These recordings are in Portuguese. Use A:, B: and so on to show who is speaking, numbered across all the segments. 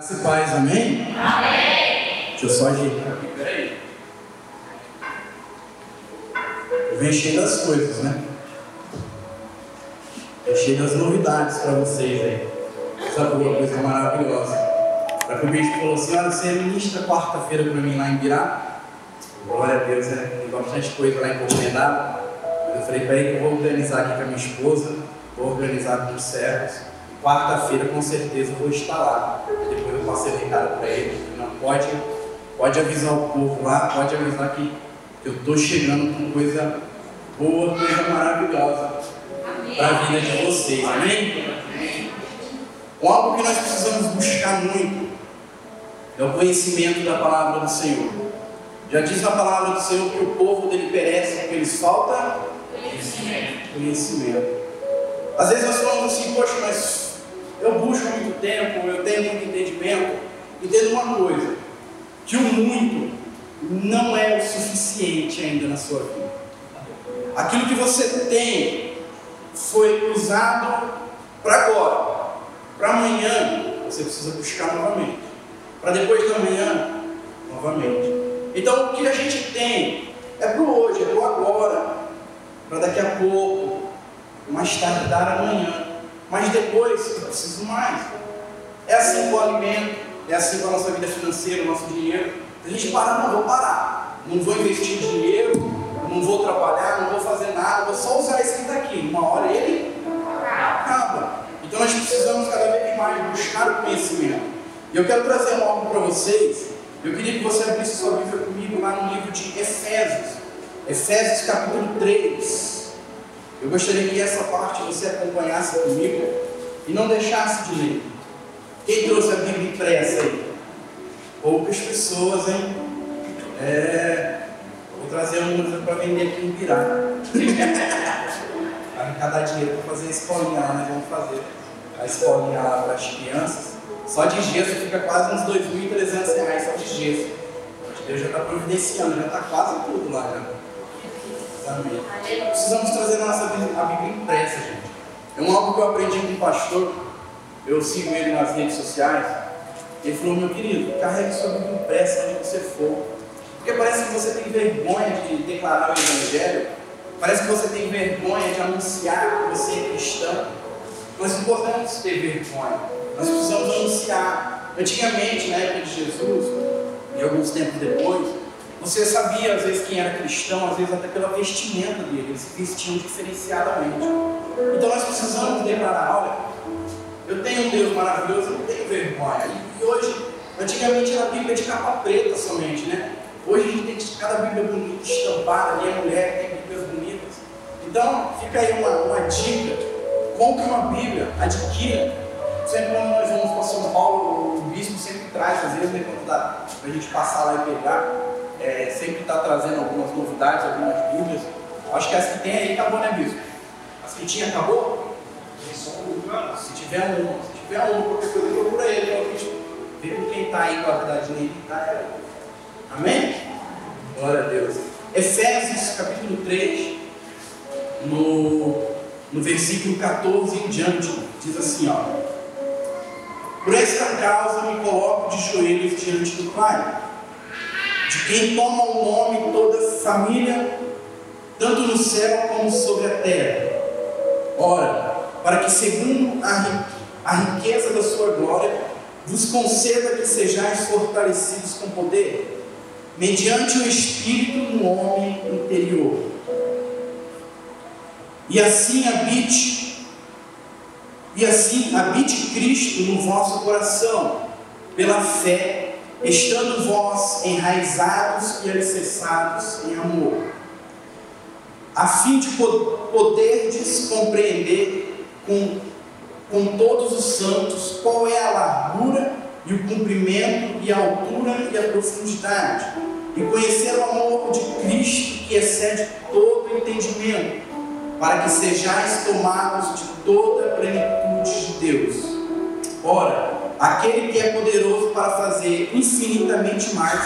A: Graça e paz, amém? Amém. Deixa eu só ajeitar aqui, peraí. Eu venho cheio das coisas, né? Eu cheio das novidades para vocês aí. Sabe uma coisa maravilhosa? Para que o bispo falou assim: olha, você ministra quarta-feira para mim lá em Birá. Glória a Deus, né? Tem bastante coisa lá encomendada. Eu falei para ele que eu vou organizar aqui com a minha esposa, vou organizar com os servos. Quarta-feira, com certeza, vou estar lá. Depois eu passei o recado para ele. Não pode, pode avisar o povo lá, pode avisar que eu estou chegando com coisa boa, coisa maravilhosa para a vida de vocês. Amém? Algo que nós precisamos buscar muito é o conhecimento da palavra do Senhor. Já diz a palavra do Senhor que o povo dele perece porque lhes falta conhecimento. conhecimento. Às vezes nós falamos assim, poxa, mas eu busco muito tempo, eu tenho muito entendimento. Entenda uma coisa: que o muito não é o suficiente ainda na sua vida. Aquilo que você tem foi usado para agora, para amanhã, você precisa buscar novamente. Para depois da manhã, novamente. Então o que a gente tem é para hoje, é para agora, para daqui a pouco, mais tardar amanhã. Mas depois eu preciso mais. É assim com o alimento, é assim com a nossa vida financeira, o nosso dinheiro. A gente para, não, vou parar. Não vou investir dinheiro, não vou trabalhar, não vou fazer nada, vou só usar esse que está aqui. Uma hora ele acaba. Então nós precisamos cada vez mais buscar o conhecimento. E eu quero trazer algo para vocês. Eu queria que você abrisse sua Bíblia comigo lá no livro de Efésios. Efésios capítulo 3. Eu gostaria que essa parte você acompanhasse comigo e não deixasse de ler. Quem trouxe a Bíblia impressa aí? Poucas pessoas, hein? É, vou trazer umas para vender aqui em Pirá. para arrecadar dinheiro para fazer a escolinha lá, nós vamos fazer a escolinha lá para as crianças. Só de gesso fica quase uns 2.300 reais só de gesso. Deus já está providenciando, já está quase tudo lá. Já. Precisamos trazer nossa a Bíblia impressa, gente. É um algo que eu aprendi com um pastor. Eu sigo ele nas redes sociais. Ele falou, meu querido, carregue sua Bíblia impressa onde você for. Porque parece que você tem vergonha de declarar o Evangelho. Parece que você tem vergonha de anunciar que você é cristão. Nós não podemos ter vergonha. Nós precisamos anunciar. Antigamente, na época de Jesus, e alguns tempos depois, você sabia, às vezes, quem era cristão, às vezes até pela vestimenta dele, eles vestiam diferenciadamente. Então nós precisamos declarar: olha, eu tenho um Deus maravilhoso, eu não tenho vergonha. E, hoje, antigamente era a Bíblia de capa preta somente, né? Hoje a gente tem cada Bíblia bonita, estampada, ali a mulher tem Bíblias bonitas. Então, fica aí uma, uma dica: compre uma Bíblia, adquira. Sempre quando nós vamos para São Paulo, o bispo sempre traz, às vezes, né, quando dá para a gente passar lá e pegar é, sempre está trazendo algumas novidades, algumas Bíblias. Acho que as que tem aí acabou, né, Bispo? As que tinha acabou? Se tiver uma, se tiver uma, procura ele, ó, Bispo. Vê com quem está aí com a verdade nele. Tá, Amém? Glória a Deus. Efésios capítulo 3, no, no versículo 14 em diante, diz assim: ó. Por esta causa me coloco de joelhos diante do Pai de quem toma o nome toda família, tanto no céu como sobre a terra. Ora, para que, segundo a, a riqueza da sua glória, vos conceda que sejais fortalecidos com poder, mediante o Espírito no homem interior. E assim habite, e assim habite Cristo no vosso coração, pela fé estando vós enraizados e alicerçados em amor, a fim de poderdes compreender com, com todos os santos qual é a largura e o comprimento e a altura e a profundidade, e conhecer o amor de Cristo que excede todo entendimento, para que sejais tomados de toda a plenitude de Deus. Ora, aquele que é poderoso para fazer infinitamente mais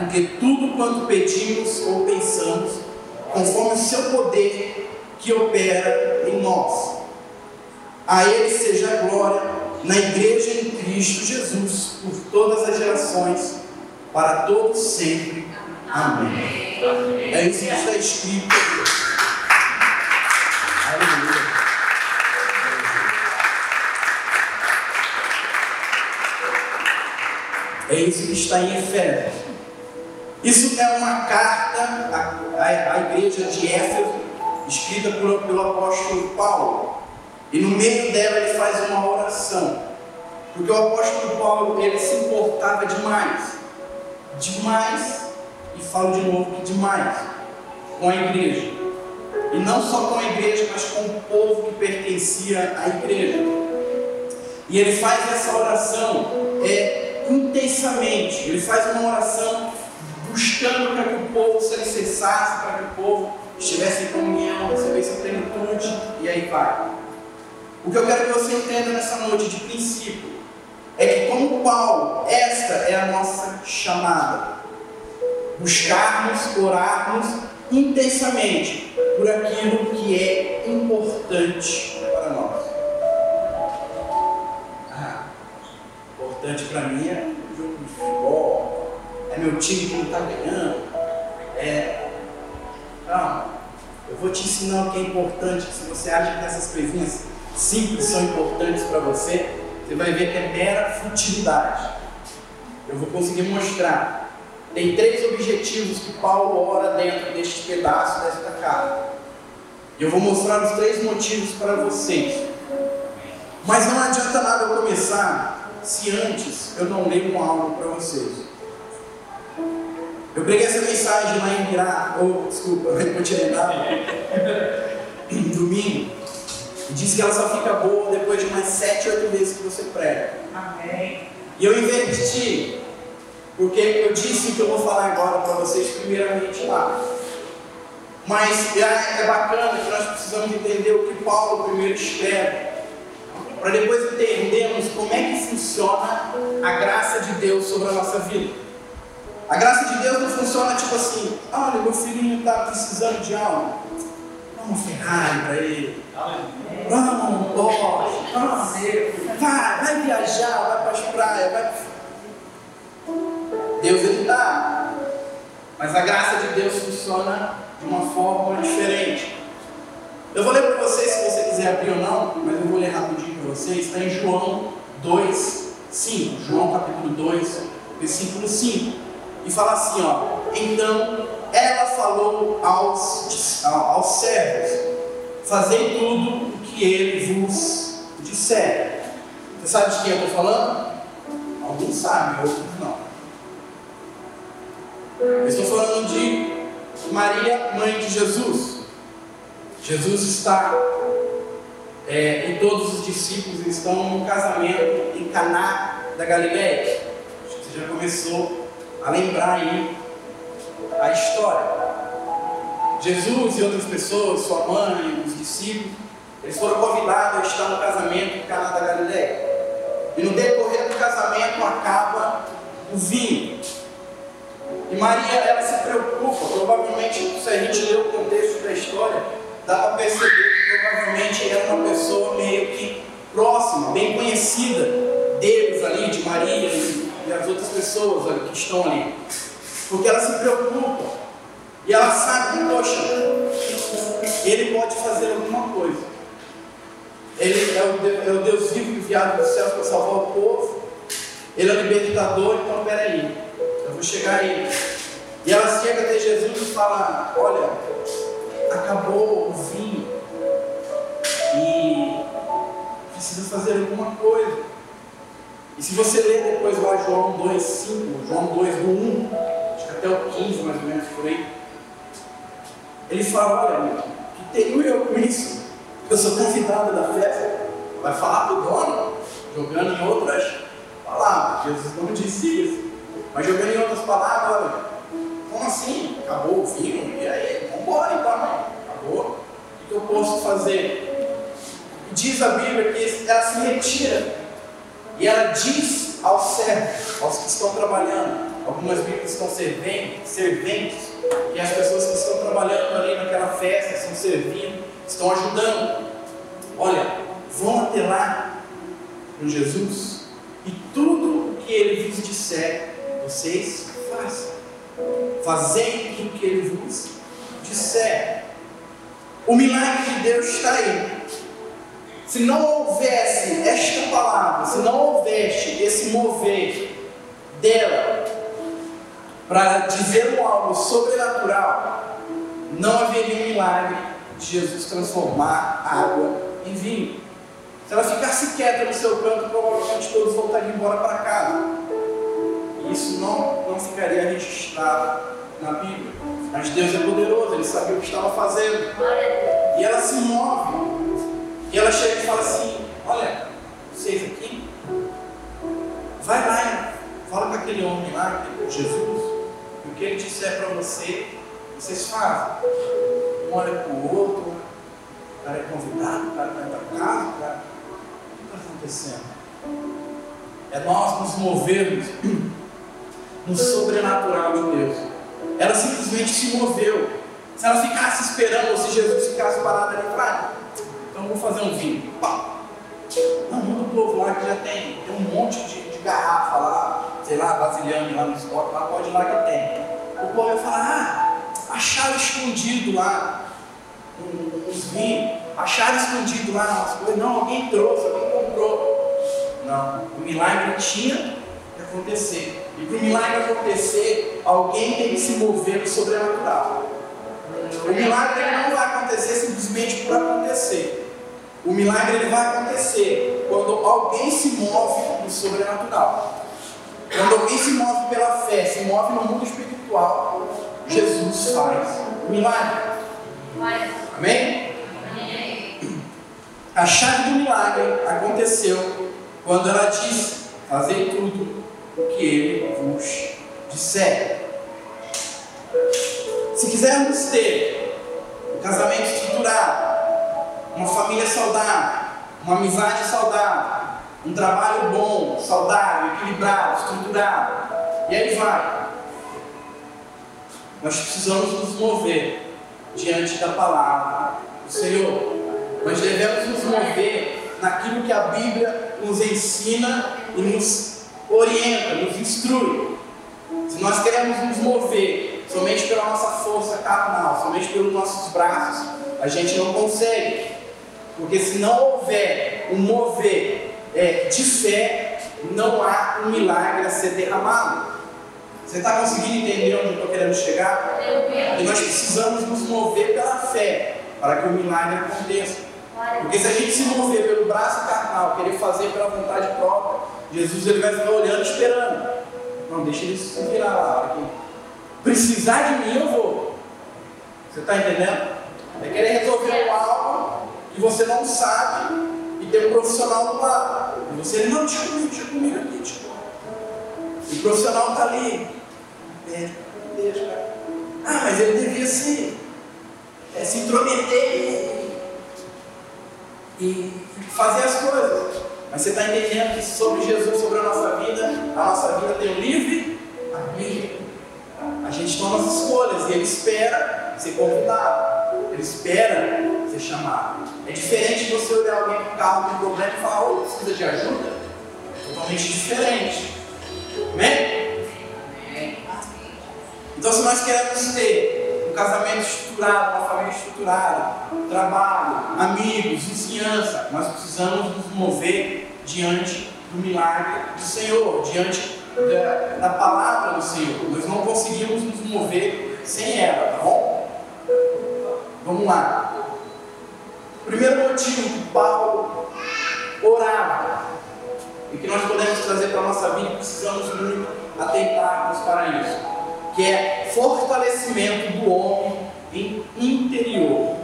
A: do que tudo quanto pedimos ou pensamos, conforme o seu poder que opera em nós. A Ele seja a glória na igreja em Cristo Jesus, por todas as gerações, para todos sempre. Amém. É isso que está escrito. Isso que está em Efésios. Isso é uma carta à, à, igreja de Éfeso, escrita por, pelo apóstolo Paulo. E no meio dela ele faz uma oração. Porque o apóstolo Paulo ele se importava demais, demais, e falo de novo que demais, com a igreja. E não só com a igreja, mas com o povo que pertencia à igreja. E ele faz essa oração é, intensamente. Ele faz uma oração buscando para que o povo se alicerçasse, para que o povo estivesse em comunhão, recebesse a plenitude, e aí vai. O que eu quero que você entenda nessa noite de princípio é que, como Paulo, esta é a nossa chamada. Buscarmos, orarmos intensamente por aquilo que é importante para nós. Importante para mim é o jogo de futebol, é meu time que não está ganhando, é. Não, eu vou te ensinar o que é importante. Se você acha que essas coisinhas simples são importantes para você, você vai ver que é mera futilidade. Eu vou conseguir mostrar. Tem três objetivos que Paulo ora dentro deste pedaço desta carta. E eu vou mostrar os três motivos para vocês. Mas não adianta nada eu começar se antes eu não um algo para vocês. Eu preguei essa mensagem lá em Mirá, ou desculpa, em continuidade, domingo. E diz que ela só fica boa depois de mais sete, oito vezes que você prega.
B: Amém.
A: E eu inverti, porque eu disse que eu vou falar agora para vocês primeiramente lá. Mas é, é bacana que nós precisamos entender o que Paulo primeiro escreve, para depois entendermos como é que funciona a graça de Deus sobre a nossa vida. A graça de Deus não funciona tipo assim, olha, meu filhinho está precisando de algo. Dá uma Ferrari para ele. Vamos, um Porsche. Vamos. Vai, vai viajar, vai para as praias, vai. Deus ele dá. Mas a graça de Deus funciona de uma forma diferente. Eu vou ler para vocês, se você quiser abrir ou não, mas eu vou ler rapidinho para vocês. Está em João 2, 5. João capítulo 2, versículo 5. E fala assim, ó. Então ela falou aos, aos servos: Fazei tudo o que ele vos disser. Você sabe de quem eu estou falando? Alguns sabem, outros não. Eu estou falando de Maria, mãe de Jesus. Jesus está é, e todos os discípulos estão num casamento em Caná da Galileia. Você já começou a lembrar aí a história. Jesus e outras pessoas, sua mãe, os discípulos, eles foram convidados a estar no casamento em Caná da Galileia. E no decorrer do casamento acaba o vinho. E Maria, ela se preocupa, provavelmente, se a gente ler o contexto da história, dá para perceber provavelmente era uma pessoa meio que próxima, bem conhecida deles ali, de Maria e, as outras pessoas ali, que estão ali. Porque ela se preocupa. E ela sabe poxa, ele pode fazer alguma coisa. Ele é o, é o Deus vivo enviado dos céus para salvar o povo. Ele é o libertador, então peraí. Eu vou chegar aí. E ela chega até Jesus e fala: Olha, acabou o vinho. E se você ler depois lá João 2, 5, João 2 do 1, acho que até o 15 mais ou menos por aí, ele fala, olha, que tenho eu com isso? Eu sou convidado da festa, vai falar para o dono, jogando em outras palavras. Jesus não disse isso. Mas jogando em outras palavras, olha, como assim? Acabou o vinho? E aí? Vamos embora então, mãe. Acabou. O que eu posso fazer? Diz a Bíblia que ela se retira e ela diz aos servos, aos que estão trabalhando, algumas Bíblias estão serventes, serventes, e as pessoas que estão trabalhando ali naquela festa, estão servindo, estão ajudando. Olha, vão até lá com Jesus e tudo o que ele vos disser, vocês façam. Fazei o que ele vos disser. O milagre de Deus está aí. Se não houvesse esta palavra, se não houvesse esse mover dela para dizer algo sobrenatural, não haveria um milagre de Jesus transformar água em vinho. Se ela ficasse quieta no seu canto, provavelmente todos voltariam embora para casa. E isso não, não ficaria registrado na Bíblia. Mas Deus é poderoso, Ele sabia o que estava fazendo. E ela se move. E ela chega e fala assim: Olha, vocês aqui, vai lá fala com aquele homem lá, Jesus, e o que ele disser para você, vocês fazem. Um olha para o outro, o cara é convidado, o cara vai para casa, o cara. O que está acontecendo? É nós nos movermos no sobrenatural de Deus. Ela simplesmente se moveu. Se ela ficasse esperando, ou se Jesus ficasse parado ali, vai, então vou fazer um vinho. Pá. Não, muda o povo lá que já tem, tem um monte de, de garrafa lá, sei lá, vasilhame lá no estoque, lá pode ir lá que tem. O povo vai falar, ah, acharam escondido lá uns vinhos, acharam escondido lá umas coisas. Não, alguém trouxe, alguém comprou. Não, o milagre tinha que acontecer. E para o milagre acontecer, alguém tem que se mover no sobrenatural. O milagre não vai acontecer simplesmente por acontecer. O milagre ele vai acontecer quando alguém se move no sobrenatural. Quando alguém se move pela fé, se move no mundo espiritual, Jesus faz o milagre. Amém? A chave do milagre aconteceu quando ela disse: Fazer tudo o que ele vos disser. Se quisermos ter um casamento estruturado, uma família saudável, uma amizade saudável, um trabalho bom, saudável, equilibrado, estruturado, e aí vai. Nós precisamos nos mover diante da palavra do Senhor. Nós devemos nos mover naquilo que a Bíblia nos ensina e nos orienta, nos instrui. Se nós queremos nos mover somente pela nossa força carnal, somente pelos nossos braços, a gente não consegue. Porque se não houver um mover é, de fé, não há um milagre a ser derramado. Você está conseguindo entender onde eu estou querendo chegar? E nós precisamos nos mover pela fé para que o milagre aconteça. Porque se a gente se mover pelo braço carnal, querer fazer pela vontade própria, Jesus ele vai ficar olhando esperando. Não, deixa ele se virar lá. Aqui. Precisar de mim, eu vou. Você está entendendo? É querer resolver algo que você não sabe e tem um profissional do lado. E você, não, deixa comigo, deixa comigo aqui, tipo. E o profissional está ali. É, cara. Ah, mas ele devia se, é, se intrometer e, e fazer as coisas. Mas você está entendendo que sobre Jesus, sobre a nossa vida, a nossa vida tem o livre arbítrio. A gente toma as escolhas e ele espera ser convidado. Ele espera ser chamado. É diferente você olhar alguém com carro com problema e falar, ô, precisa de ajuda? É totalmente diferente. Amém? Então se nós queremos ter um casamento estruturado, uma família estruturada, trabalho, amigos, vizinhança, nós precisamos nos mover diante do milagre do Senhor, diante da, da palavra do Senhor. Nós não conseguimos nos mover sem ela, tá bom? Vamos lá. Primeiro motivo que Paulo orava e que nós podemos trazer para a nossa vida precisamos muito atentarmos para isso, que é fortalecimento do homem interior.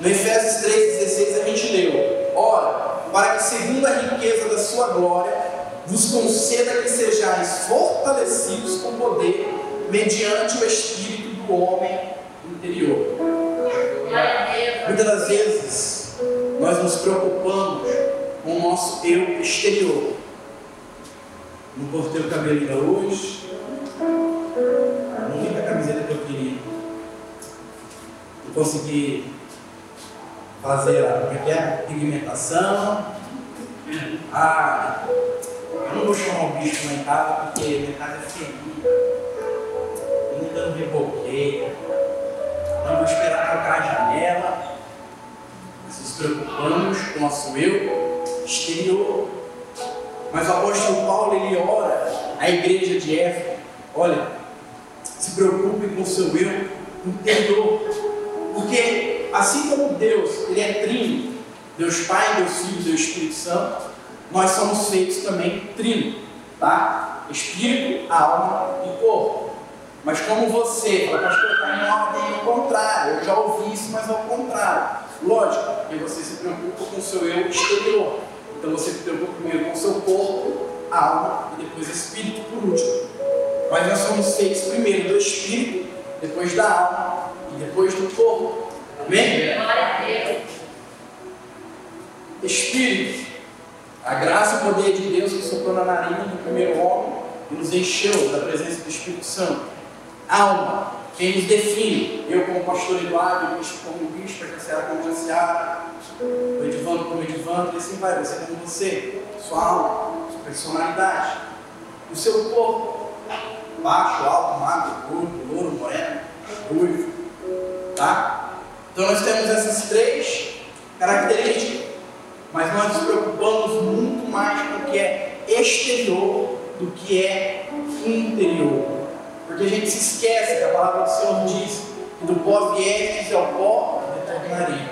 A: No Efésios 3,16 a gente leu: Ora, para que segundo a riqueza da sua glória, vos conceda que sejais fortalecidos com poder, mediante o espírito do homem interior. Muitas das vezes nós nos preocupamos com o nosso eu exterior. Não cortei o cabelo ainda hoje. Não vi a camiseta que eu queria. Não consegui fazer a, é é? pigmentação. Ah, Eu não vou chamar o bicho lá em casa porque minha casa é ferida. Eu nunca não reboqueia. Não vou esperar trocar a janela. Nos preocupamos com o nosso eu exterior. Mas o apóstolo Paulo ele ora à igreja de Éfeso. Olha, se preocupe com o seu eu interior. Porque assim como Deus, ele é trino, Deus Pai, Deus Filho, Deus Espírito Santo, nós somos feitos também trino, tá? Espírito, alma e corpo. Mas como você, fala, pastor, está em ordem ao contrário, eu já ouvi isso, mas ao contrário. Lógico, porque você se preocupa com o seu eu exterior. Então você se preocupa primeiro com o seu corpo, alma e depois espírito por último. Mas nós somos feitos primeiro do espírito, depois da alma e depois do corpo. Amém? Glória a Deus. Espírito. A graça e o poder de Deus que soprou na narina do primeiro homem e nos encheu da presença do Espírito Santo. Alma. Quem nos define? Eu como pastor Eduardo, o bispo como bispo, a Jaciara como Jaciara, o Edivando como Edivando, e assim vai, você como você, sua alma, sua personalidade, o seu corpo, baixo, alto, magro, gordo, louro, moreno, ruivo, tá? Então nós temos essas três características, mas nós nos preocupamos muito mais com o que é exterior do que é interior. Porque a gente se esquece que a palavra do Senhor diz que do pó viestes ao pó retornaria.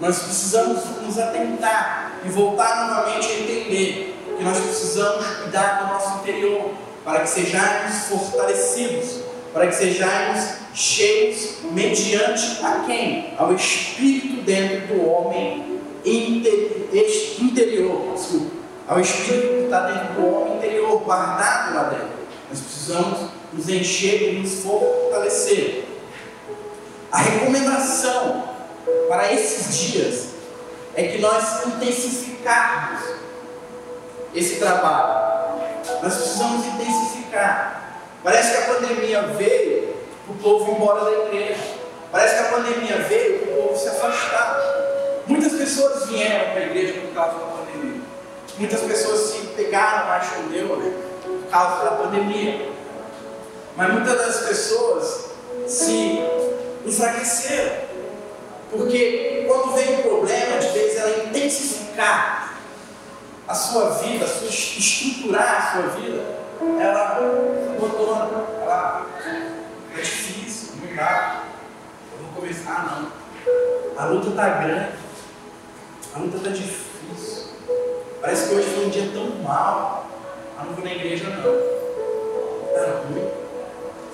A: Nós precisamos nos atentar e voltar novamente a entender que nós precisamos cuidar do nosso interior para que sejamos fortalecidos, para que sejamos cheios mediante a quem? Ao Espírito dentro do homem interior, desculpa, ao Espírito que está dentro do homem interior, guardado lá dentro. Nós precisamos nos encher e nos fortalecer. A recomendação para esses dias é que nós intensificarmos esse trabalho. Nós precisamos intensificar. Parece que a pandemia veio o povo embora da igreja. Parece que a pandemia veio para o povo se afastar. Muitas pessoas vieram para a igreja por causa da pandemia. Muitas pessoas se pegaram mais com Deus por causa da pandemia. Mas muitas das pessoas se enfraqueceram. Porque quando vem um problema, de vez ela intensificar a sua vida, a sua, estruturar a sua vida, ela abandona. Ela é difícil, não dá. Eu vou começar, não. A luta está grande. A luta está difícil. Parece que hoje foi um dia tão mal. Ah, não vou na igreja, não. Está ruim.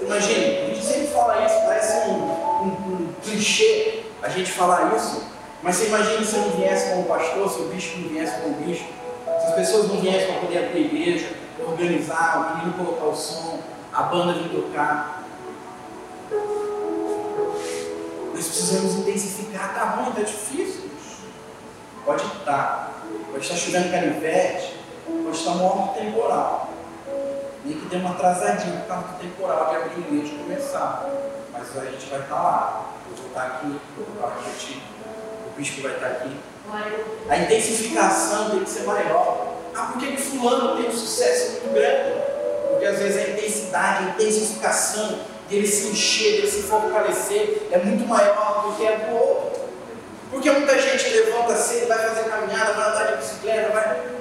A: Imagine, a gente sempre fala isso, parece um, um, um clichê a gente falar isso, mas você imagina se eu não viesse como pastor, se o bispo não viesse como bispo, se as pessoas não viessem para poder abrir a igreja, organizar, o menino colocar o som, a banda vir tocar. Nós precisamos intensificar, tá ruim, tá difícil. Pode estar, pode estar chovendo canivete, pode estar morto temporal nem que dê uma atrasadinha por causa do temporal de abrir o de começar. Mas a gente vai estar lá. Eu vou estar aqui, eu vou estar aqui, o bispo vai estar aqui. A intensificação tem que ser maior. Ah, por que, que fulano tem um sucesso muito grande? Porque às vezes a intensidade, a intensificação dele se encher, dele se fortalecer é muito maior do que a do outro. Porque muita gente levanta cedo, vai fazer caminhada, vai andar de bicicleta, vai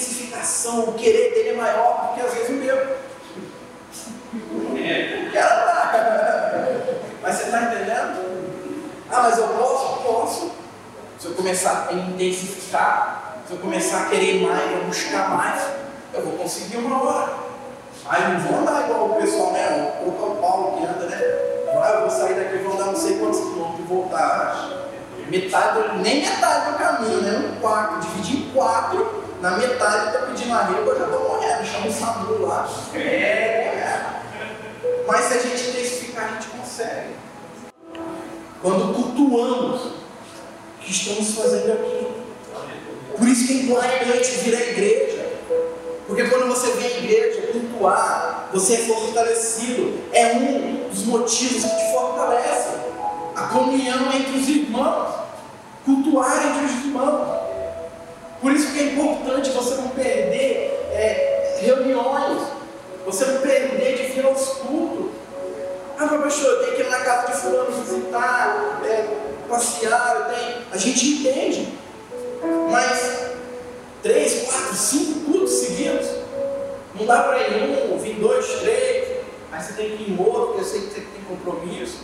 A: intensificação, o querer dele é maior do que às vezes o meu. Mas você está entendendo? Ah, mas eu posso? Posso. Se eu começar a intensificar, se eu começar a querer mais, a buscar mais, eu vou conseguir uma hora. Aí não vou andar igual o pessoal, né? O Paulo que anda, né? Ah, eu vou sair daqui, vou andar não sei quantos quilômetros e voltar. Metade, nem metade do caminho, né? Um quarto, dividir em quatro na metade está pedindo arrego, eu já estou morrendo, chama o SAMU lá. É. Mas se a gente intensificar, a gente consegue. Quando cultuamos o que estamos fazendo aqui. Por isso que é importante vir à igreja. Porque quando você vem à igreja cultuar, você é fortalecido. É um dos motivos que te fortalece. A comunhão entre os irmãos. Cultuar entre os irmãos. Por isso que é importante você não perder é, reuniões, você não perder de vir aos cultos. Ah, mas pastor, eu tenho que ir na casa de fulano visitar, é, passear, eu tenho. A gente entende. Mas três, quatro, cinco cultos seguidos. Não dá para ir um, vir dois, três. Aí você tem que ir em outro, porque eu sei que você tem compromisso.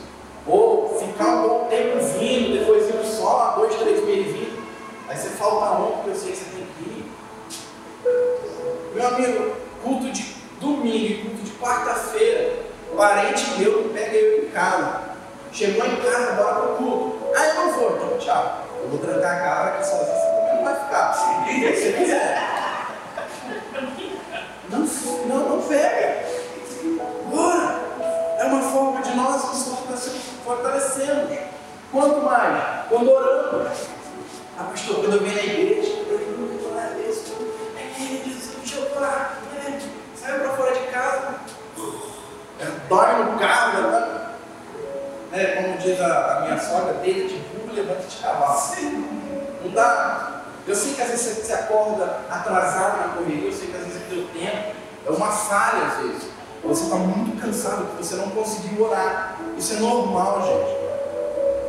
A: Ou ficar um bom tempo vindo, depois indo só, dois, três meses vindo. Aí você falta um, porque eu sei que você tem que ir. Meu amigo, culto de domingo e culto de quarta-feira, parente meu que pega eu em casa. Chegou em casa, bora pro culto. Ah, eu não vou, então tchau. Eu vou trancar a casa aqui sozinho, você também não vai ficar. Se você quiser. Não, não, não pega. Bora. É uma forma de nós nos fortalecermos. Quanto mais? Quando oramos. Ah, pastor, quando eu venho na igreja, eu não orar isso. É, Jesus, deixa eu orar. É, sai para fora de casa. É, dorme no carro, né? É, como diz a, a minha sogra, deita de burro, levanta de cavalo. Não dá. Eu sei que às vezes você, acorda atrasado na correria, eu sei que às vezes é teu tempo. É uma falha às vezes. Você está muito cansado porque você não conseguiu orar. Isso é normal, gente.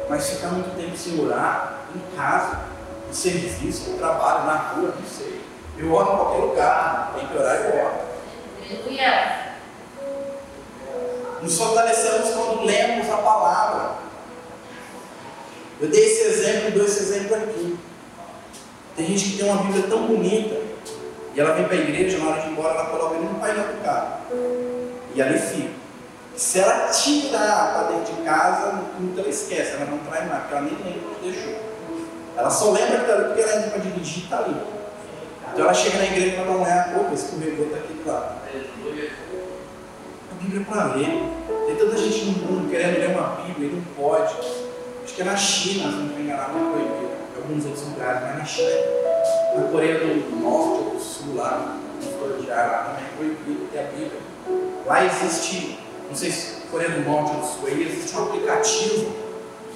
A: Mas ficar muito tempo sem orar, em casa, no serviço, no trabalho, na rua, não sei. Eu oro em qualquer lugar, tem que orar e eu oro.
B: Aleluia.
A: Nos fortalecemos quando lemos a palavra. Eu dei esse exemplo e dou esse exemplo aqui. Tem gente que tem uma Bíblia tão bonita, e ela vem para a igreja, na hora de ir embora, ela coloca ele no painel do carro. E ali fica. Se ela tirar para dentro de casa, nunca ela esquece, ela não traz mais, porque ela nem lembra que deixou. Ela só lembra que está ali porque ela entra para dirigir e está ali. Então ela chega na igreja para dar uma olhada, opa, escorregou, está aqui do lado. A Bíblia é para ler. Tem tanta gente no mundo querendo ler uma Bíblia e não pode. Acho que é na China, se não me engano, não é proibido. Em alguns outros lugares, mas na China, na Coreia do Norte ou do Sul, lá, no Floridiar, lá também é proibido ter a Bíblia. Lá existe, não sei se Coreia do Norte ou do Sul, aí existe um aplicativo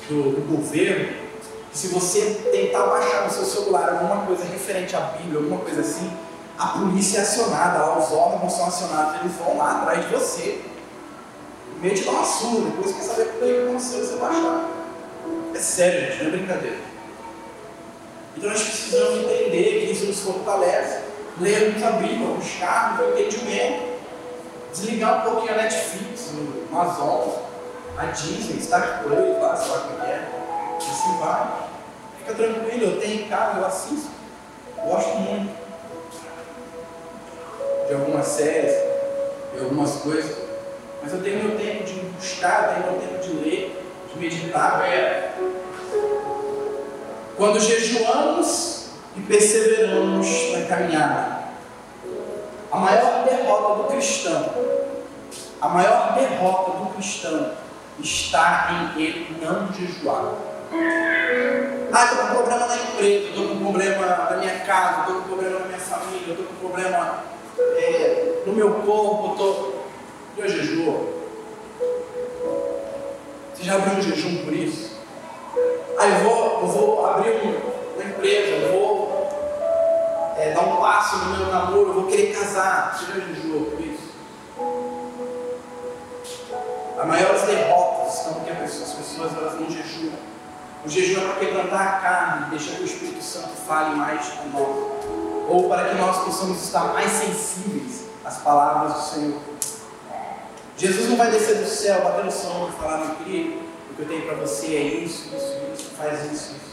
A: do, do governo se você tentar baixar no seu celular alguma coisa referente à Bíblia, alguma coisa assim, a polícia é acionada, lá os órgãos são acionados, eles vão lá atrás de você. Meio de dar uma surra, depois quer saber o que aconteceu você baixar. É sério, gente, não é brincadeira. Então nós precisamos entender que isso nos fortalece, lermos a Bíblia, buscarmos o entendimento, desligar um pouquinho a Netflix, o Amazon, a Disney, Star Plus, lá, sei lá é, assim vai. Fica tranquilo, eu tenho em casa, eu assisto, gosto muito de algumas séries, de algumas coisas, mas eu tenho meu tempo de buscar, eu tenho meu tempo de ler, de meditar. Quando jejuamos e perseveramos na caminhada, a maior derrota do cristão, a maior derrota do cristão está em ele não jejuar. Ah, estou com problema na empresa, estou com problema na minha casa, estou com problema na minha família, estou com problema é, no meu corpo, estou. Eu jejuo. Você já abriu um jejum por isso? Ah, eu vou, eu vou abrir um, uma empresa, eu vou é, dar um passo no meu namoro, eu vou querer casar. Você já jejuou por isso? As maiores derrotas estão porque as pessoas elas não jejuam. O jejum é para quebrantar a carne, deixar que o Espírito Santo fale mais com nós. Ou para que nós possamos estar mais sensíveis às palavras do Senhor. Jesus não vai descer do céu, bater no som e falar, meu querido, o que eu tenho para você é isso, isso, isso, faz isso, isso.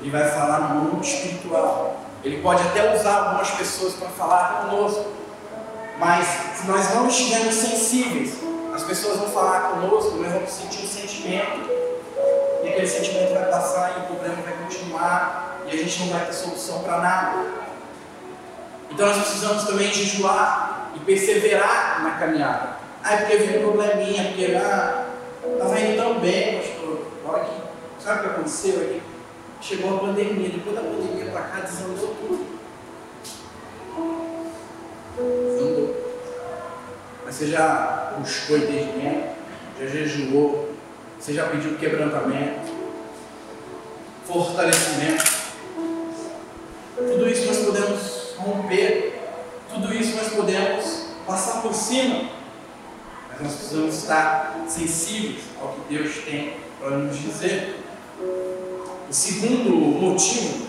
A: Ele vai falar no mundo espiritual. Ele pode até usar algumas pessoas para falar conosco. Mas se nós não estivermos sensíveis, as pessoas vão falar conosco, nós vamos sentir um sentimento. Aquele sentimento vai passar e o problema vai continuar. E a gente não vai ter solução para nada. Então nós precisamos também jejuar e perseverar na caminhada. Ah, é porque veio um probleminha, porque ah, estava indo tão bem, pastor. Olha aqui. Sabe o que aconteceu aqui? Chegou a pandemia, depois da pandemia para cá desandou tudo. Desandou. Mas você já buscou entendimento, já jejuou, você já pediu quebrantamento, fortalecimento. Tudo isso nós podemos romper, tudo isso nós podemos passar por cima. Mas nós precisamos estar sensíveis ao que Deus tem para nos dizer. O segundo motivo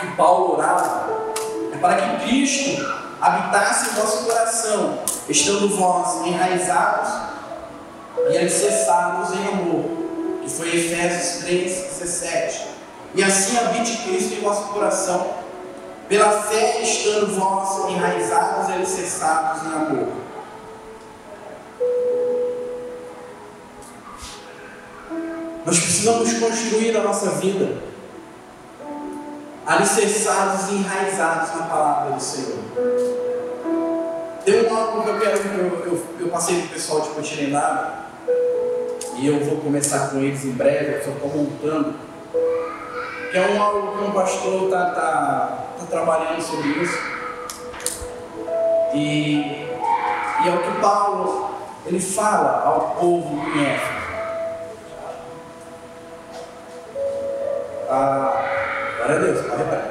A: que Paulo orava é para que Cristo habitasse em nosso coração, estando vós enraizados e alicerçados em amor, que foi Efésios 3, 17. E assim habite Cristo em vosso coração, pela fé estando vós enraizados e alicerçados em amor. Nós precisamos construir a nossa vida alicerçados e enraizados na palavra do Senhor. Tem um algo que eu quero, eu, eu, eu passei para o pessoal de Continental, e eu vou começar com eles em breve, eu só estou montando, que é um algo que um pastor está tá, tá trabalhando sobre isso. E, e é o que Paulo ele fala ao povo em Éfeso. Ah, glória a Deus, pode reparar.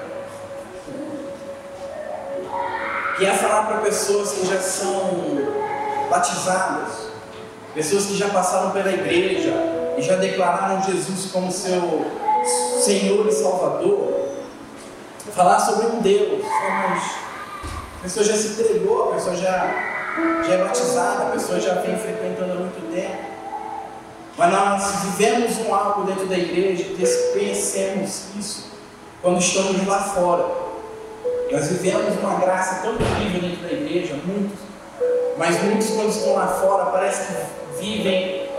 A: Que é falar para pessoas que já são batizadas, pessoas que já passaram pela igreja e já declararam Jesus como seu Senhor e Salvador. Falar sobre um Deus, a pessoa já se entregou, a pessoa já, já é batizada, a pessoa já vem frequentando há muito tempo. Mas nós vivemos um algo dentro da igreja, conhecemos isso quando estamos lá fora. Nós vivemos uma graça tão incrível dentro da igreja, muitos, mas muitos quando estão lá fora parece que vivem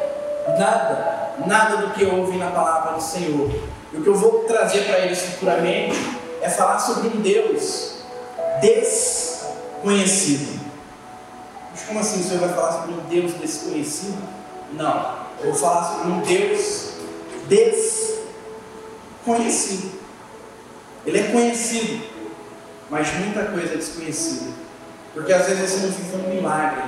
A: nada, nada do que ouvem na palavra do Senhor. E o que eu vou trazer para eles futuramente é falar sobre um Deus desconhecido. Mas como assim o Senhor vai falar sobre um Deus desconhecido? Não. Eu vou falar sobre um Deus desconhecido. Ele é conhecido, mas muita coisa é desconhecida. Porque às vezes você não viveu um milagre,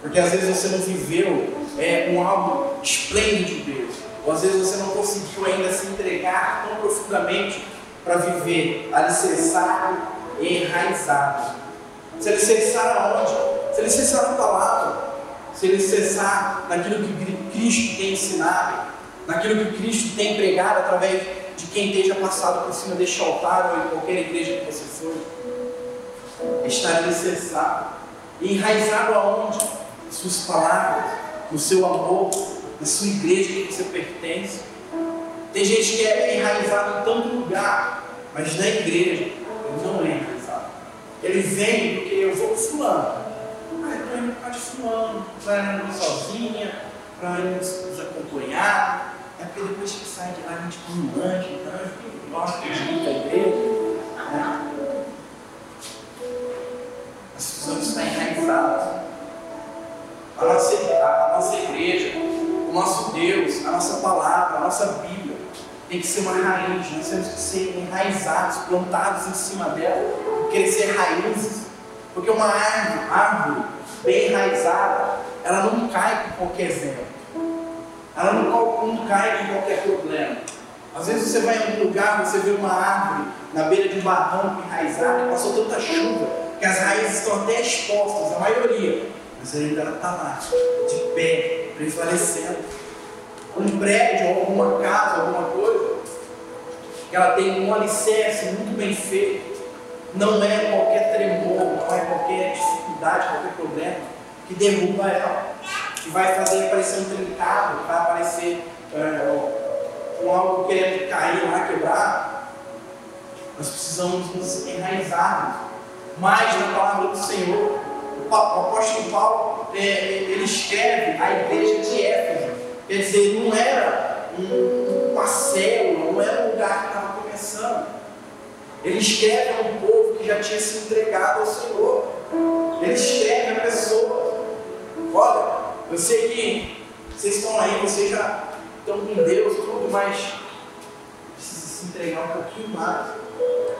A: porque às vezes você não viveu é, um algo esplêndido de Deus, ou às vezes você não conseguiu ainda se entregar tão profundamente para viver alicerçado e enraizado. Se alicerçar aonde? Se alicerçar na palavra, se alicerçar naquilo que Cristo tem ensinado, naquilo que Cristo tem pregado através de quem esteja passado por cima deste altar ou em qualquer igreja que você for. Estar alicerçado e enraizado aonde? Suas palavras, no seu amor, na sua igreja que você pertence. Tem gente que é enraizado em tanto lugar, mas na igreja ele não é enraizado. Ele vem porque eu vou fulano. Ah, eu estou indo para de fulano, para sozinha, para nos acompanhar. É porque depois que sai de lá a gente come um lanche, então eu ir para a igreja. Né? Nós precisamos estar enraizados. A nossa, a, nossa igreja, o nosso Deus, a nossa palavra, a nossa Bíblia tem que ser uma raiz, nós temos que ser enraizados, plantados em cima dela, crescer raízes, porque uma árvore, árvore bem enraizada, ela não cai com qualquer vento, ela não, não cai com qualquer problema. Às vezes você vai em algum lugar, você vê uma árvore na beira de um barranco enraizada, passou tanta chuva, as raízes estão até expostas, a maioria, mas ainda ela está lá, de pé, prevalecendo. Um prédio, alguma casa, alguma coisa, que ela tem um alicerce muito bem feito, não é qualquer tremor, não é qualquer dificuldade, qualquer problema que derruba ela, que vai fazer parecer um trincado, vai aparecer é, com algo querendo cair lá, quebrar. Nós precisamos nos enraizarmos mais na palavra do Senhor. O apóstolo Paulo, é, ele escreve a igreja de Éfeso, quer dizer, não era um, uma célula, não era um lugar que estava começando. Ele escreve a um povo que já tinha se entregado ao Senhor. Ele escreve a pessoa. Olha, eu sei que vocês estão aí, vocês já estão com Deus, tudo, mas precisa se entregar um pouquinho mais.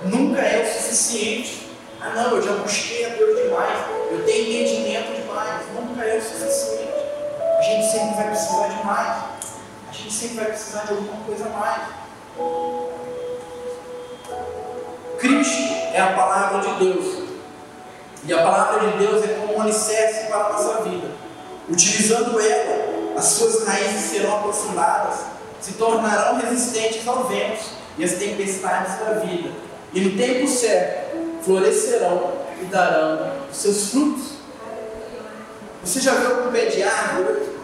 A: Nunca é o suficiente. Ah não, eu já busquei a Deus demais, eu tenho entendimento demais. Nunca é o suficiente. A gente sempre vai precisar de mais. A gente sempre vai precisar de alguma coisa a mais. Cristo é a palavra de Deus. E a palavra de Deus é como um alicerce para a nossa vida. Utilizando ela, as suas raízes serão aprofundadas, se tornarão resistentes ao vento e às tempestades da vida. E no tempo certo, florescerão e darão os seus frutos. Você já viu algum pé de árvore?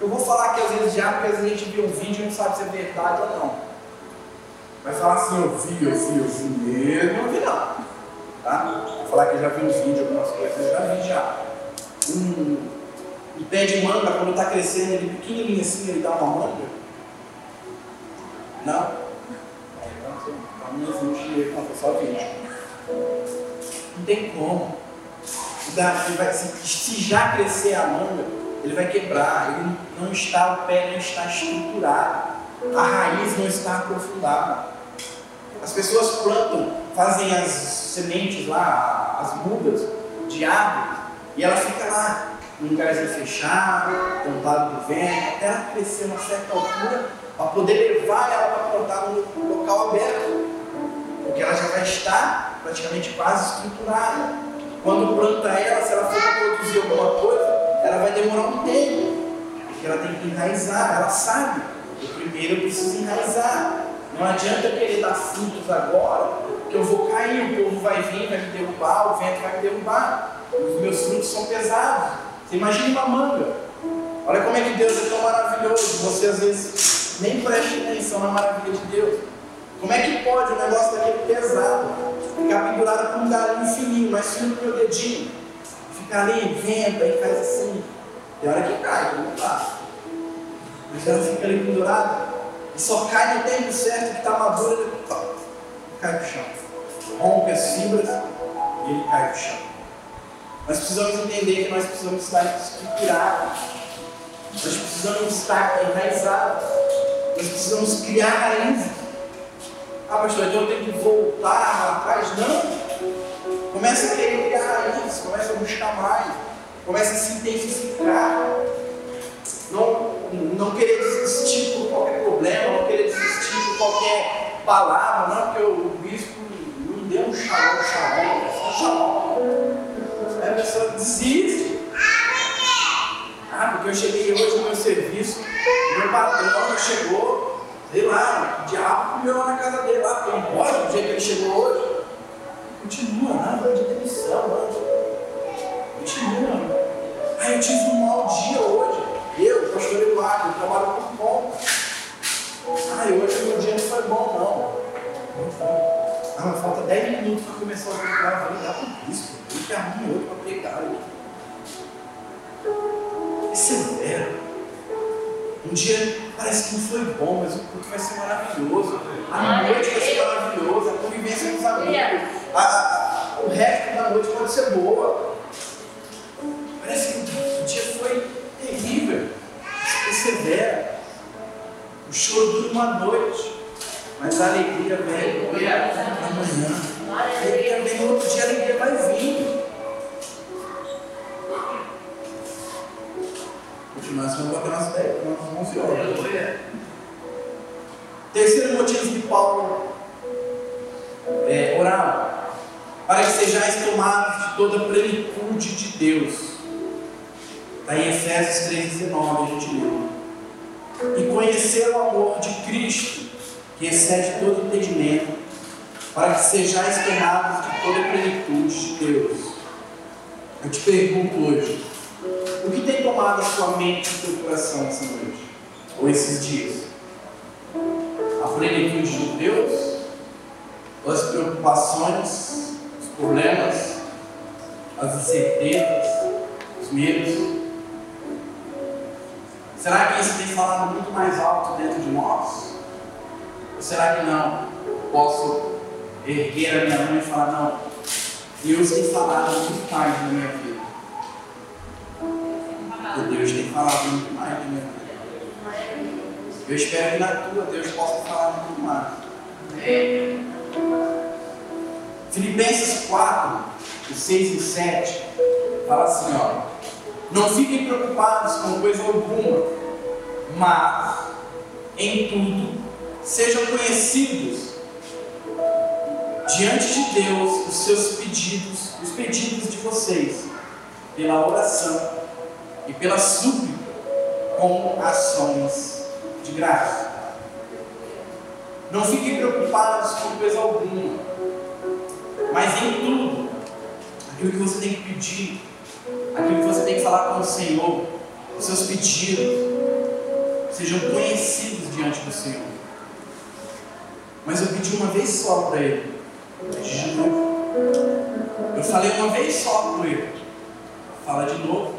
A: Eu vou falar aqui às vezes de árvore, porque às vezes a gente vê um vídeo e não sabe se é verdade ou não. Vai falar assim, eu vi, eu vi, eu vi mesmo, não vi não. Tá? Vou falar que eu já vi uns vídeos, algumas coisas, eu já vi já. Um, um pé de manga, quando está crescendo, ele pequenininho assim, ele dá uma manga. Não? Então, não existe, não, só vídeo. Não tem como. Vai, se já crescer a manga, ele vai quebrar, ele não está, o pé não está estruturado, a raiz não está aprofundada. As pessoas plantam, fazem as sementes lá, as mudas de árvore, e ela fica lá, num lugarzinho fechado, tampado do vento, até ela crescer uma certa altura, para poder levar ela para plantar num local aberto, porque ela já vai estar praticamente quase estruturada. Quando planta ela, se ela for produzir alguma coisa, ela vai demorar um tempo, porque ela tem que enraizar, ela sabe. Eu primeiro eu preciso enraizar. Não adianta eu querer dar frutos agora, que eu vou cair, o povo vai vir, vai me derrubar, o vento vai me derrubar. Os meus frutos são pesados. Você imagina uma manga. Olha como é que Deus é tão maravilhoso. Você às vezes nem presta atenção na maravilha de Deus. Como é que pode um negócio daquele pesado ficar pendurado com um galinho fininho, mais fino que o meu dedinho? Fica ali, venta e faz assim. Tem hora que cai, não tá. Mas ela fica ali pendurada e só cai no tempo certo que está madura e cai no chão. Rompe as fibras e ele cai no chão. Nós precisamos entender que nós precisamos estar estruturados. Nós precisamos estar enraizados. Nós precisamos criar raízes. Ah, pastor, então eu tenho que voltar atrás? Não. Começa a querer criar raízes, começa a buscar mais, começa a se intensificar. Não, não querer desistir por qualquer problema, não querer desistir por qualquer palavra, não, porque o bispo não deu um xalão, xalão, só xalão. A pessoa desiste. Ah, porque eu cheguei hoje no meu serviço, meu patrão chegou, sei lá, o diabo comeu lá na casa dele, lá, porque não pode, do jeito que ele chegou hoje. Continua, nada de demissão, mano. Continua. Ah, eu tive um mau dia hoje. Eu, pastor Eduardo, eu trabalho com conta. Ah, hoje meu dia não foi bom, não. Não foi. Ah, mas falta 10 minutos para começar o pregar. Vou ligar para o bispo. Ele que arruma outro para pregar. Isso é severo. Um dia parece que não foi bom, mas o culto vai ser maravilhoso. A noite vai ser maravilhosa. A convivência com os amigos a, a, o resto da noite pode ser boa. Parece que o dia foi terrível. Persevera. O choro dura uma noite, mas a alegria vem amanhã. A alegria vem outro dia, a alegria excede todo entendimento, para que sejais tomados de toda plenitude de Deus. Eu te pergunto hoje, o que tem tomado a sua mente e o seu coração essa noite? Ou esses dias? A plenitude de Deus? Ou as preocupações problemas, as incertezas, os medos? Será que isso tem falado muito mais alto dentro de nós? Será que não? Posso erguer a minha mão e falar, não, Deus tem falado muito mais na minha vida. E Deus tem falado muito mais na minha vida. Eu espero que na tua Deus possa falar muito mais. Filipenses 4, 6 e 7, fala assim, ó. Não fiquem preocupados com coisa alguma, mas em tudo sejam conhecidos diante de Deus os seus pedidos, os pedidos de vocês pela oração e pela súplica com ações de graça. Não fiquem preocupados com coisa alguma, mas em tudo, aquilo que você tem que pedir, aquilo que você tem que falar com o Senhor, os seus pedidos, sejam conhecidos diante do Senhor. Mas eu pedi uma vez só para ele. Eu falei uma vez só com ele. Fala de novo.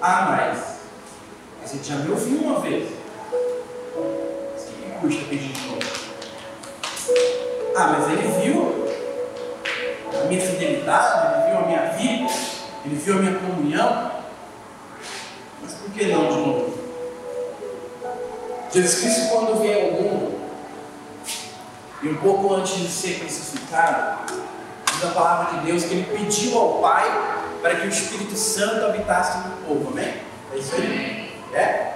A: Ah, mas a gente já me ouviu uma vez. O que custa pedir de novo? Ah, mas ele viu a minha fidelidade, ele viu a minha vida, ele viu a minha comunhão. Mas por que não de novo? Jesus Cristo, quando veio ao mundo, e um pouco antes de ser crucificado, diz a palavra de Deus que ele pediu ao Pai para que o Espírito Santo habitasse no povo, amém? É isso aí? É?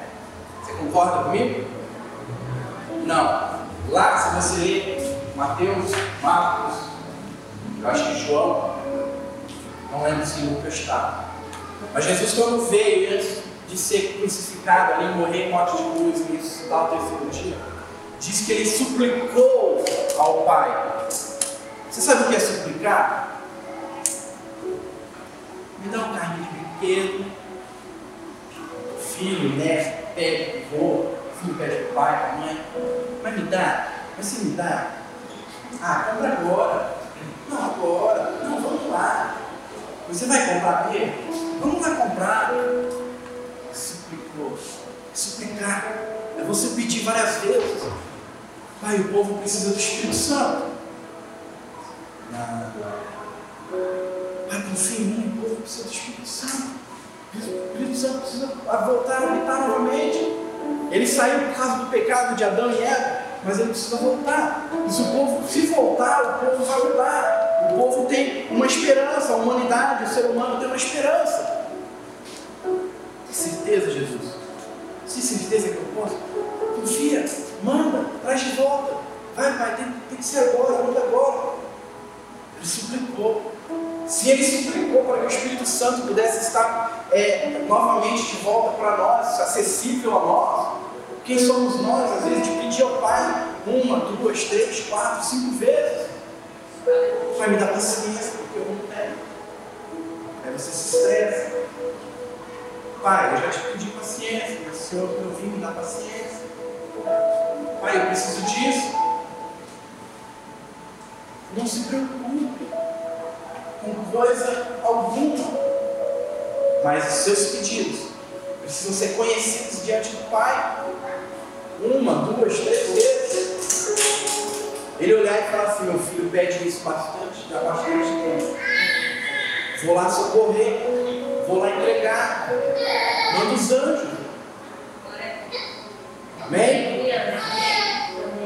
A: Você concorda comigo? Não. Lá, se você ler Mateus, Marcos, eu acho que João, não lembro se Lucas está. Mas Jesus, quando veio, ser crucificado ali, morrer morte de cruz e ressuscitar o terceiro dia, diz que ele suplicou ao Pai. Você sabe o que é suplicar? Me dá um carrinho de brinquedo. Filho, neto, pede pro vô, filho pede pro pai, pra mãe. Mas me dá? Mas se me dá? Ah, compra agora. Não, agora. Não, vamos lá. Você vai comprar mesmo? Vamos lá comprar. Suplicou. Suplicar é você pedir várias vezes. Pai, o povo precisa do Espírito Santo. Não. Pai, confia em mim, o povo precisa do Espírito Santo. O Espírito Santo precisa voltar a habitar novamente. Ele saiu por causa do pecado de Adão e Eva, mas ele precisa voltar. E se o povo, se voltar, o povo vai mudar. O povo tem uma esperança, a humanidade, o ser humano tem uma esperança. Certeza, Jesus? Tem certeza que eu posso? Confia, manda, traz de volta. Vai, pai, tem, tem que ser agora, manda agora. Ele suplicou. Se ele suplicou para que o Espírito Santo pudesse estar é, novamente de volta para nós, acessível a nós, quem somos nós, às vezes, de pedir ao Pai uma, duas, três, quatro, cinco vezes? Vai me dar paciência, porque eu não tenho. Aí você se estressa. Pai, eu já te pedi paciência, mas o Senhor eu vim me dá paciência. Pai, eu preciso disso. Não se preocupe com coisa alguma, mas os seus pedidos precisam ser conhecidos diante do Pai. Uma, duas, três vezes. Ele olhar e falar assim: meu filho pede isso bastante, já bastante tempo. Vou lá socorrer, vou lá entregar. Manda os anjos. Amém?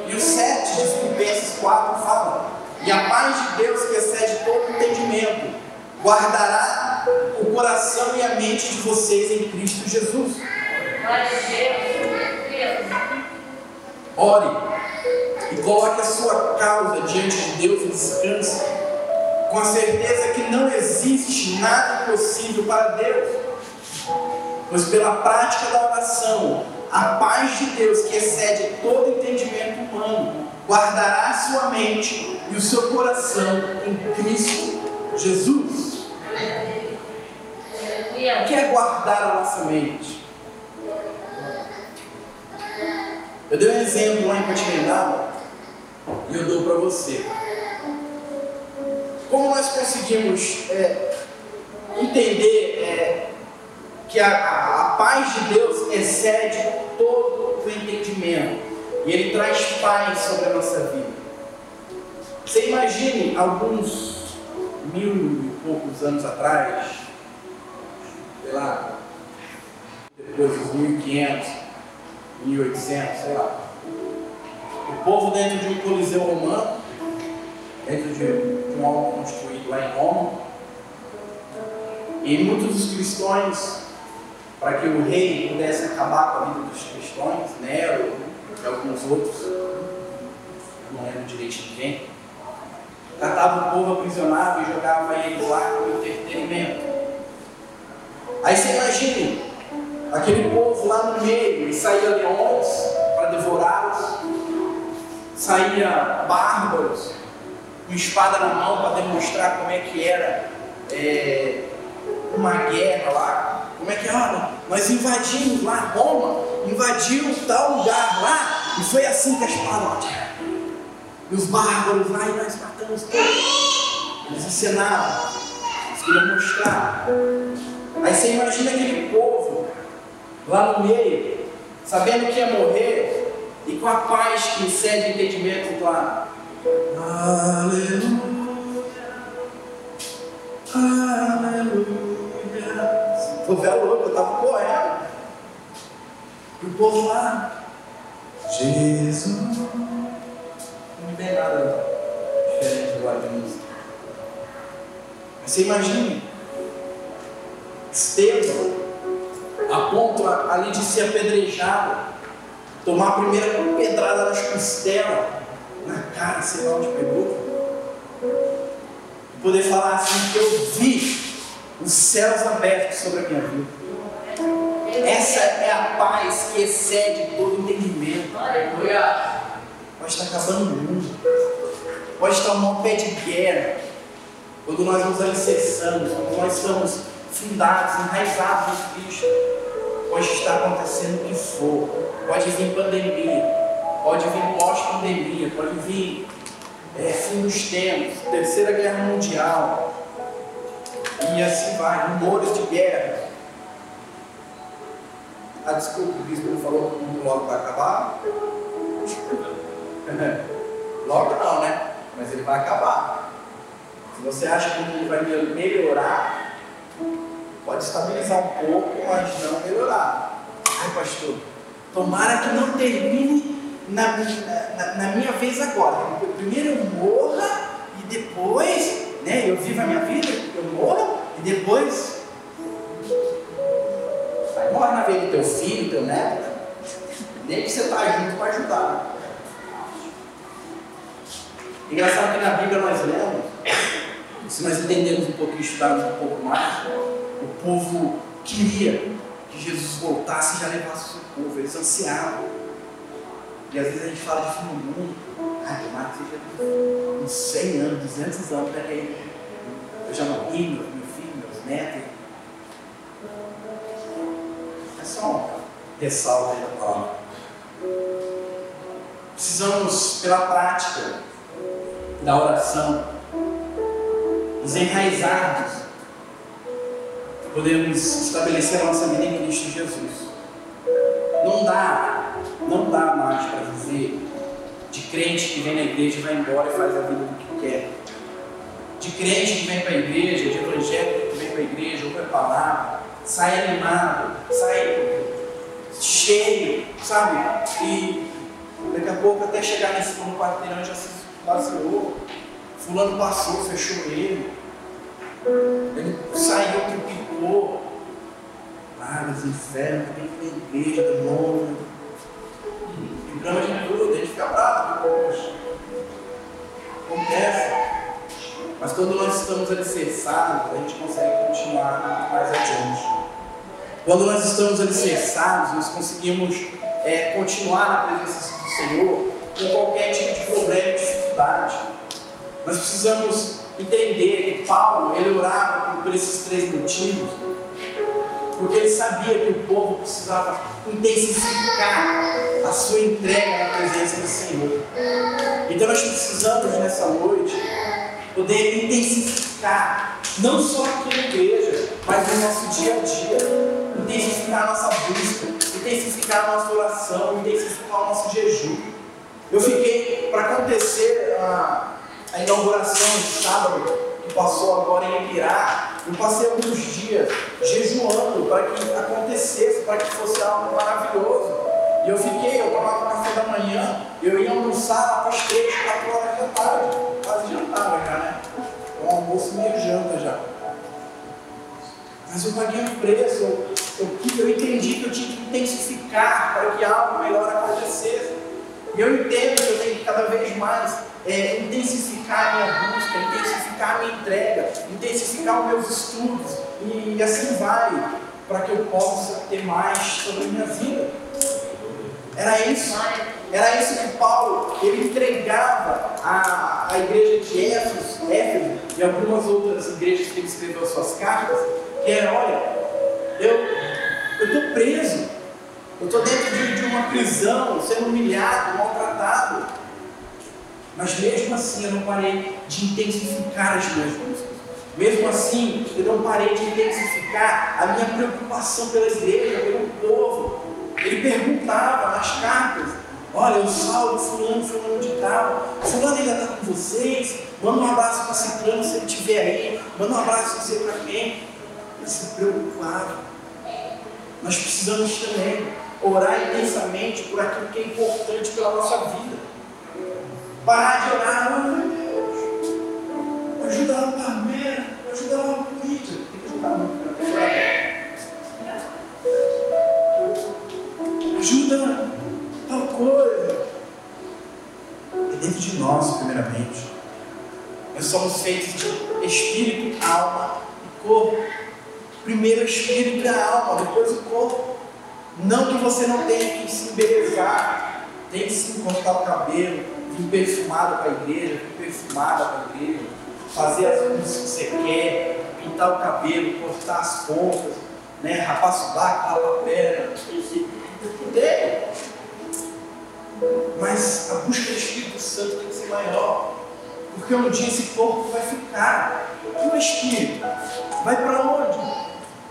A: E o 7 de Filipenses 4 fala: E a paz de Deus que excede todo entendimento, guardará o coração e a mente de vocês em Cristo Jesus. Ore e coloque a sua causa diante de Deus e descanse, com a certeza que não existe nada impossível para Deus, pois pela prática da oração, a paz de Deus, que excede todo entendimento humano, guardará sua mente e o seu coração em Cristo Jesus. O que é guardar a nossa mente? Eu dei um exemplo lá em Patinendal e eu dou para você. Como nós conseguimos é, entender é, que a, a, a paz de Deus excede todo o entendimento e Ele traz paz sobre a nossa vida? Você imagine alguns mil e poucos anos atrás, sei lá, depois dos 1500, 1800, sei lá. O povo dentro de um coliseu romano, dentro de, um algo construído lá em Roma, e muitos dos cristãos, para que o rei pudesse acabar com a vida dos cristãos, Nero e alguns outros, não lembro direito de quem, catava o povo aprisionado e jogava eles lá como entretenimento. Aí você imagine aquele povo lá no meio, e saía leões para devorá-los, saía bárbaros com espada na mão para demonstrar como é que era é, uma guerra lá. Como é que era? Nós invadimos lá Roma, invadimos tal lugar lá, e foi assim que a espada. E os bárbaros lá, e nós matamos todos. Eles ensinavam, eles queriam mostrar. Aí você imagina aquele povo lá no meio, sabendo que ia morrer, e com a paz que excede entendimento lá. Aleluia, aleluia. O velho louco, eu estava correndo. E o povo lá, Jesus. Não tem nada diferente do de música. Você imagine, Estevão, a ponto ali de ser apedrejado, tomar a primeira pedrada nas costelas, na cara, sei lá onde pegou, e poder falar assim: que eu vi os céus abertos sobre a minha vida. Essa é a paz que excede todo entendimento. Pode estar acabando o mundo. Pode estar um pé de guerra. Quando nós nos alicerçamos, quando nós estamos fundados, enraizados em Cristo, pode estar acontecendo o que for. Pode vir pandemia, pode vir pós-pandemia, pode vir é, fim dos tempos, terceira guerra mundial, e assim vai, rumores de guerra. Ah, desculpa, o bispo não falou que o mundo logo vai acabar? logo não, né? Mas ele vai acabar. Se você acha que o mundo vai melhorar, pode estabilizar um pouco, mas não melhorar. Ai, pastor, tomara que não termine na, na, na minha vez agora. Primeiro eu morra e depois né, eu vivo a minha vida, eu morro e depois vai morre na vida do teu filho, teu neto. Nem que você está junto para ajudar. Engraçado que na Bíblia nós lemos, se nós entendermos um pouquinho, estudarmos um pouco mais, o povo queria que Jesus voltasse e já levasse o seu povo, eles ansiavam. E às vezes a gente fala de fim do mundo, ah, tomara que seja uns 100 anos, 200 anos, peraí, eu já morri, meu filho, meus netos. É só ressalva aí da palavra. Precisamos, pela prática da oração, nos enraizarmos, podemos estabelecer a nossa vida em Cristo Jesus. Não dá, não dá mais para viver de crente que vem na igreja e vai embora e faz a vida do que quer de crente que vem para a igreja, de evangélico que vem para a igreja, ouve a palavra, sai animado, sai cheio, sabe? E daqui a pouco até chegar nesse segundo quarteirão já se baseou. Fulano passou, fechou ele. Ele saiu, outro picou. Ah, mas inferno, tem que na igreja do novo. Programa de tudo, a gente fica bravo, poxa. Acontece. Mas quando nós estamos alicerçados, a gente consegue continuar mais adiante. Quando nós estamos alicerçados, nós conseguimos é, continuar na presença do Senhor com qualquer tipo de problema, dificuldade. Nós precisamos entender que Paulo ele orava por esses três motivos, porque ele sabia que o povo precisava intensificar a sua entrega na presença do Senhor. Então nós precisamos nessa noite poder intensificar, não só aqui na igreja, mas no nosso dia a dia, intensificar a nossa busca, intensificar a nossa oração, intensificar o nosso jejum. Eu fiquei, para acontecer a, a inauguração de sábado, passou agora em Epirá, eu passei alguns dias jejuando para que acontecesse, para que fosse algo maravilhoso. E eu fiquei, eu tomava café da manhã, eu ia almoçar após três, quatro horas da tarde. Quase jantava já, né? Um almoço meio janta já. Mas eu paguei um preço, eu, eu, eu entendi que eu tinha que intensificar para que algo melhor acontecesse. E eu entendo que eu tenho que cada vez mais é, intensificar a minha busca, intensificar a minha entrega, intensificar os meus estudos e assim vai, para que eu possa ter mais sobre a minha vida. Era isso. Era isso que Paulo ele entregava à, à igreja de Éfeso, Éfeso e algumas outras igrejas que ele escreveu suas cartas, que é, olha, eu estou preso, eu estou dentro de, de uma prisão, sendo humilhado, maltratado, mas mesmo assim eu não parei de intensificar as minhas buscas. Mesmo assim, eu não parei de intensificar a minha preocupação pela igreja, pelo povo. Ele perguntava nas cartas, Olha, o Saulo, fulano, fulano de tal. Fulano ainda está com vocês. Manda um abraço para Ciclano se ele estiver aí. Manda um abraço não para quem. Ele se preocupava. Nós precisamos também orar intensamente por aquilo que é importante pela nossa vida. Parar de orar, oh meu Deus, ajuda lá para a Palmeira, ajuda lá para o Corinthians. Tem que ajudar muito, Ajuda tal coisa. É dentro de nós, primeiramente. Nós somos feitos de espírito, alma e corpo. Primeiro o espírito e a alma, depois o corpo. Não que você não tenha que se embelezar, tem que se cortar o cabelo, vir perfumado para a igreja, vir perfumada para a igreja, fazer as coisas que você quer, pintar o cabelo, cortar as pontas, né, rapar sovaco, rapar perna. Tem. Mas a busca do Espírito Santo tem que ser maior. Porque um dia esse corpo vai ficar. E o Espírito? Vai para onde?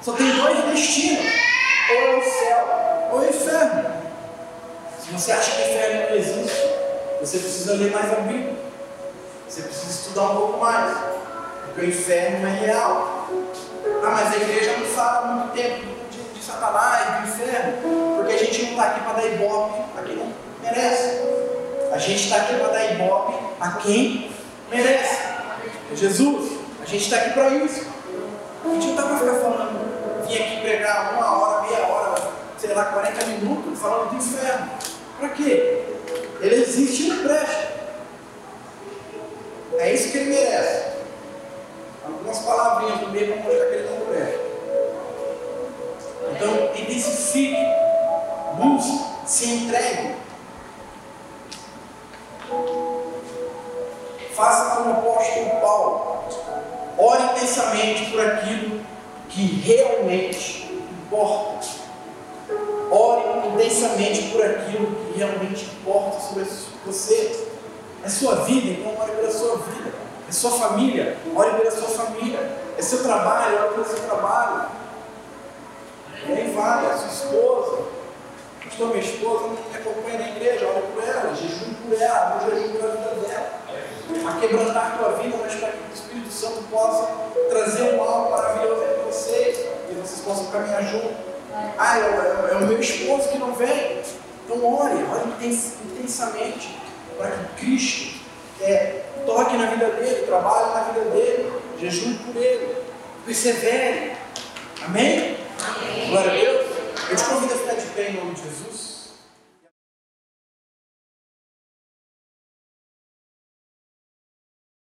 A: Só tem dois destinos. Ou é o céu, ou é o inferno. Se você acha que o inferno não existe, você precisa ler mais a Bíblia. Você precisa estudar um pouco mais. Porque o inferno é real. Ah, mas a igreja não fala muito tempo de, de Satanás, do inferno. Porque a gente não está aqui para dar ibope a quem não merece. A gente está aqui para dar ibope a quem merece. É Jesus, a gente está aqui para isso. A gente não está para ficar falando, vim aqui pregar uma hora, meia hora, sei lá, 40 minutos, falando do inferno. Para quê? Ele existe e não presta. É isso que ele merece. Algumas palavrinhas do meio para mostrar que ele não presta. Então, intensifique, busque, se entregue. Faça como o apóstolo Paulo. Ore intensamente por aquilo que realmente importa. Ore intensamente por aquilo que realmente importa sobre você. É sua vida, então ore pela sua vida. É sua família, ore pela sua família. É seu trabalho, ore pelo seu trabalho. E aí vai, a sua esposa. Pastor, minha esposa me acompanha na igreja, ore por ela, jejum por ela, não jejum pela vida dela. A quebrantar a tua vida, mas para que o Espírito Santo possa trazer um algo maravilhoso entre vocês e vocês possam caminhar junto. Ah, é, é, é o meu esposo que não vem. Então ore, ore intensamente para que Cristo é, toque na vida dele, trabalhe na vida dele, jejum por ele, persevere. Amém? Amém? Glória a Deus. Eu te convido a ficar de pé em nome de Jesus.